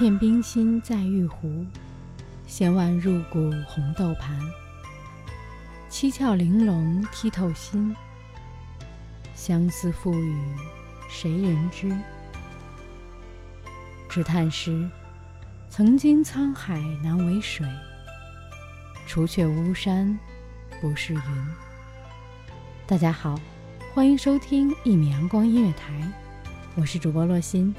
片冰心在玉壶，弦婉入骨红豆盘。七窍玲珑剔透心，相思赋予谁人知？只叹时，曾经沧海难为水，除却巫山不是云。大家好，欢迎收听一米阳光音乐台，我是主播洛心。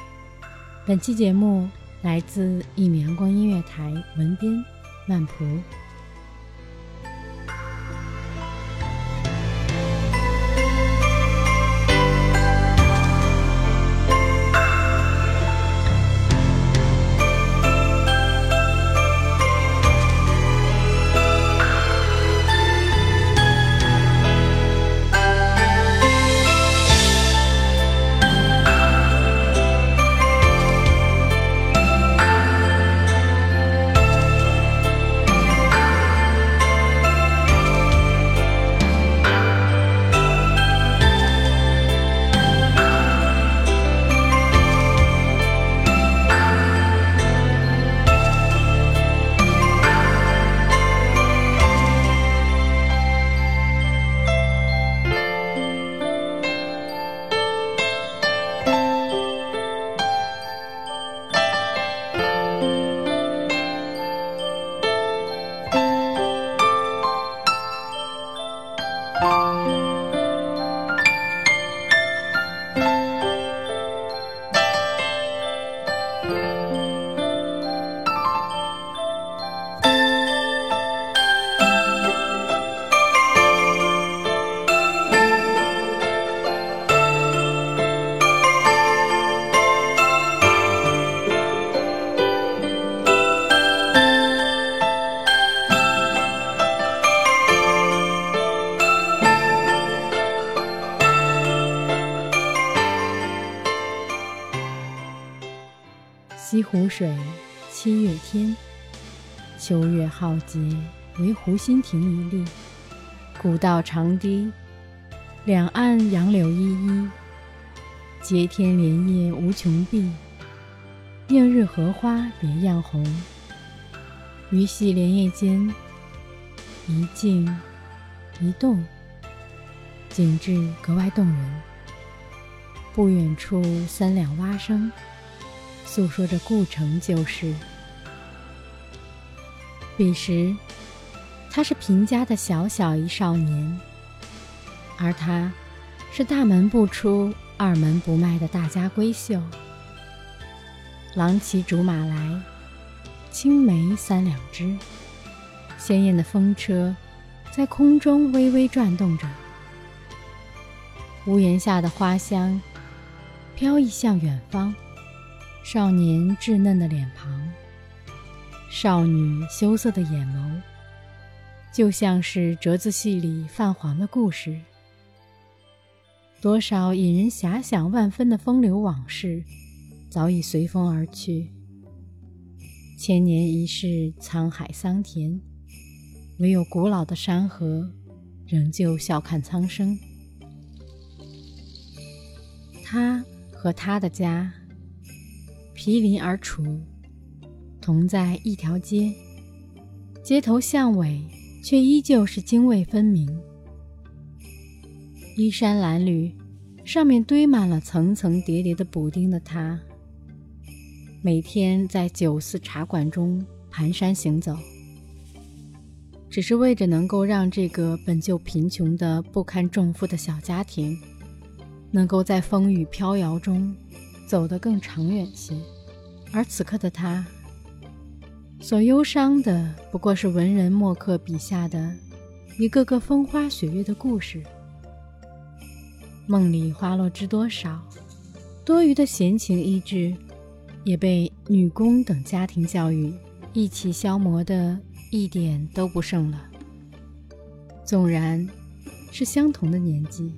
本期节目。来自一米阳光音乐台文编曼蒲。西湖水，七月天。秋月浩劫，唯湖心亭一立。古道长堤，两岸杨柳依依。接天莲叶无穷碧，映日荷花别样红。鱼戏莲叶间，一静一动，景致格外动人。不远处，三两蛙声。诉说着故城旧事。彼时，他是贫家的小小一少年，而她，是大门不出、二门不迈的大家闺秀。郎骑竹马来，青梅三两枝，鲜艳的风车在空中微微转动着，屋檐下的花香飘逸向远方。少年稚嫩的脸庞，少女羞涩的眼眸，就像是折子戏里泛黄的故事。多少引人遐想万分的风流往事，早已随风而去。千年一世，沧海桑田，唯有古老的山河仍旧笑看苍生。他和他的家毗邻而处，同在一条街，街头巷尾却依旧是泾渭分明。衣衫褴褛，上面堆满了层层叠叠的补丁的他，每天在酒肆茶馆中蹒跚行走，只是为着能够让这个本就贫穷的不堪重负的小家庭，能够在风雨飘摇中走得更长远些。而此刻的他，所忧伤的不过是文人墨客笔下的一个个风花雪月的故事。梦里花落知多少，多余的闲情逸致，也被女工等家庭教育一起消磨的一点都不剩了。纵然是相同的年纪。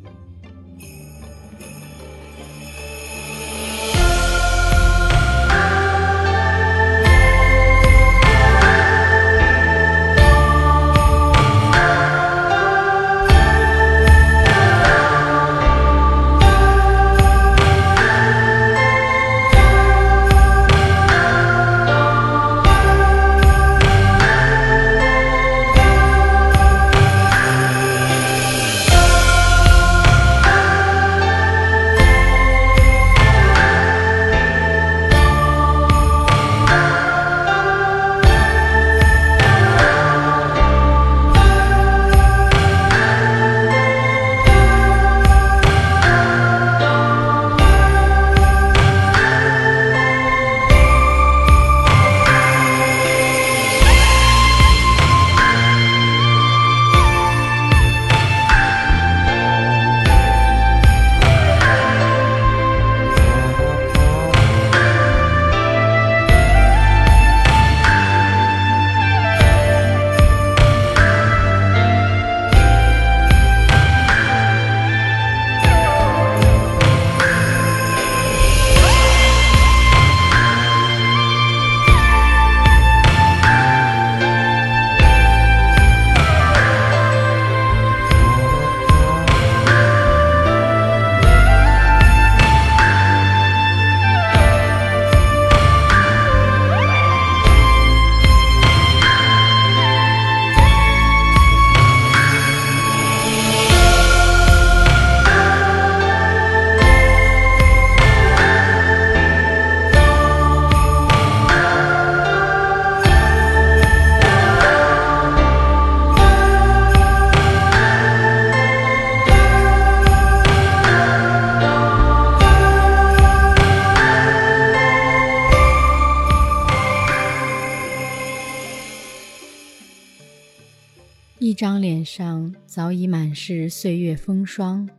一张脸上早已满是岁月风霜，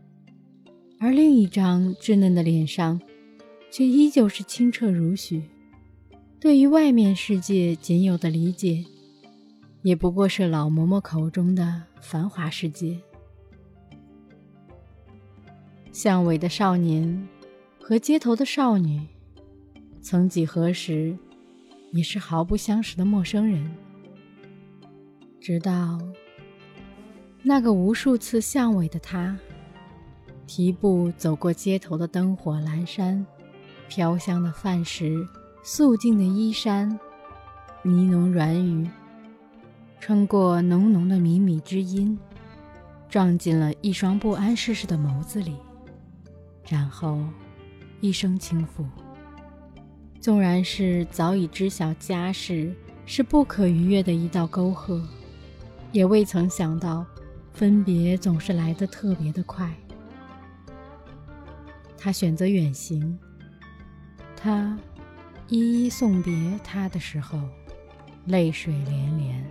而另一张稚嫩的脸上，却依旧是清澈如许。对于外面世界仅有的理解，也不过是老嬷嬷口中的繁华世界。巷尾的少年和街头的少女，曾几何时，也是毫不相识的陌生人，直到。那个无数次巷尾的他，提步走过街头的灯火阑珊，飘香的饭食，素净的衣衫，呢浓软语，穿过浓浓的靡靡之音，撞进了一双不谙世事的眸子里，然后一声轻抚。纵然是早已知晓家事是不可逾越的一道沟壑，也未曾想到。分别总是来得特别的快。他选择远行。他一一送别他的时候，泪水连连。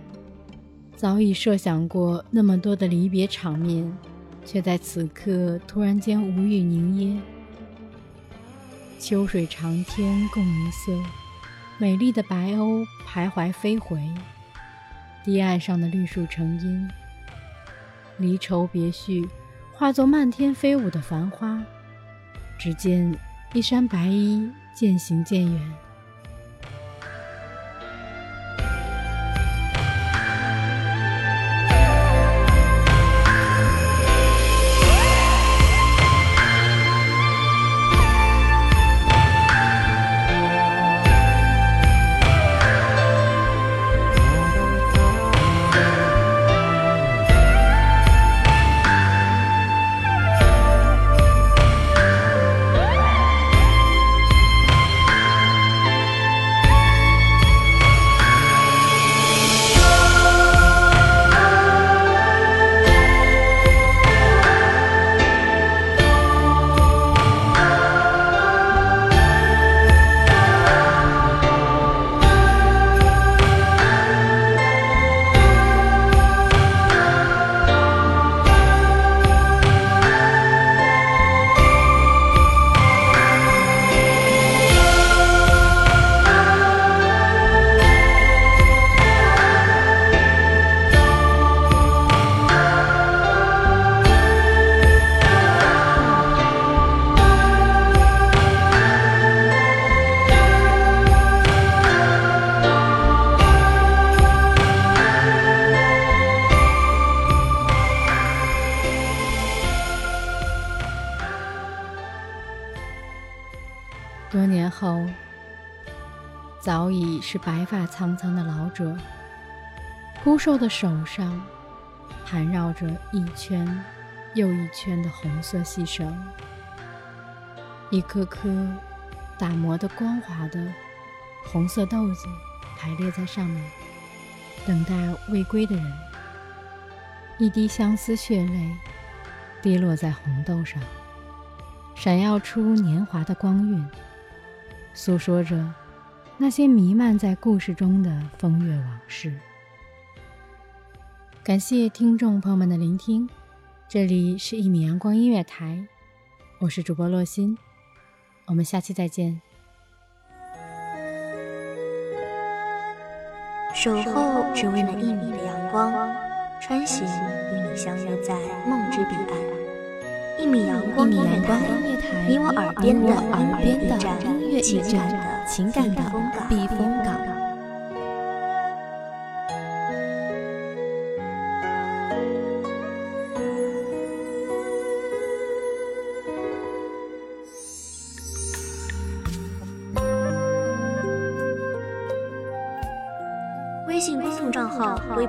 早已设想过那么多的离别场面，却在此刻突然间无语凝噎。秋水长天共一色，美丽的白鸥徘徊飞回，堤岸上的绿树成荫。离愁别绪，化作漫天飞舞的繁花。只见一山白衣渐行渐远。是白发苍苍的老者，枯瘦的手上盘绕着一圈又一圈的红色细绳，一颗颗打磨的光滑的红色豆子排列在上面，等待未归的人。一滴相思血泪滴落在红豆上，闪耀出年华的光晕。诉说着那些弥漫在故事中的风月往事。感谢听众朋友们的聆听，这里是一米阳光音乐台，我是主播洛心，我们下期再见。守候只为那一米的阳光，穿行与你相约在梦之彼岸。一米阳光音乐台，你我耳边的音乐驿站，情感的避风港。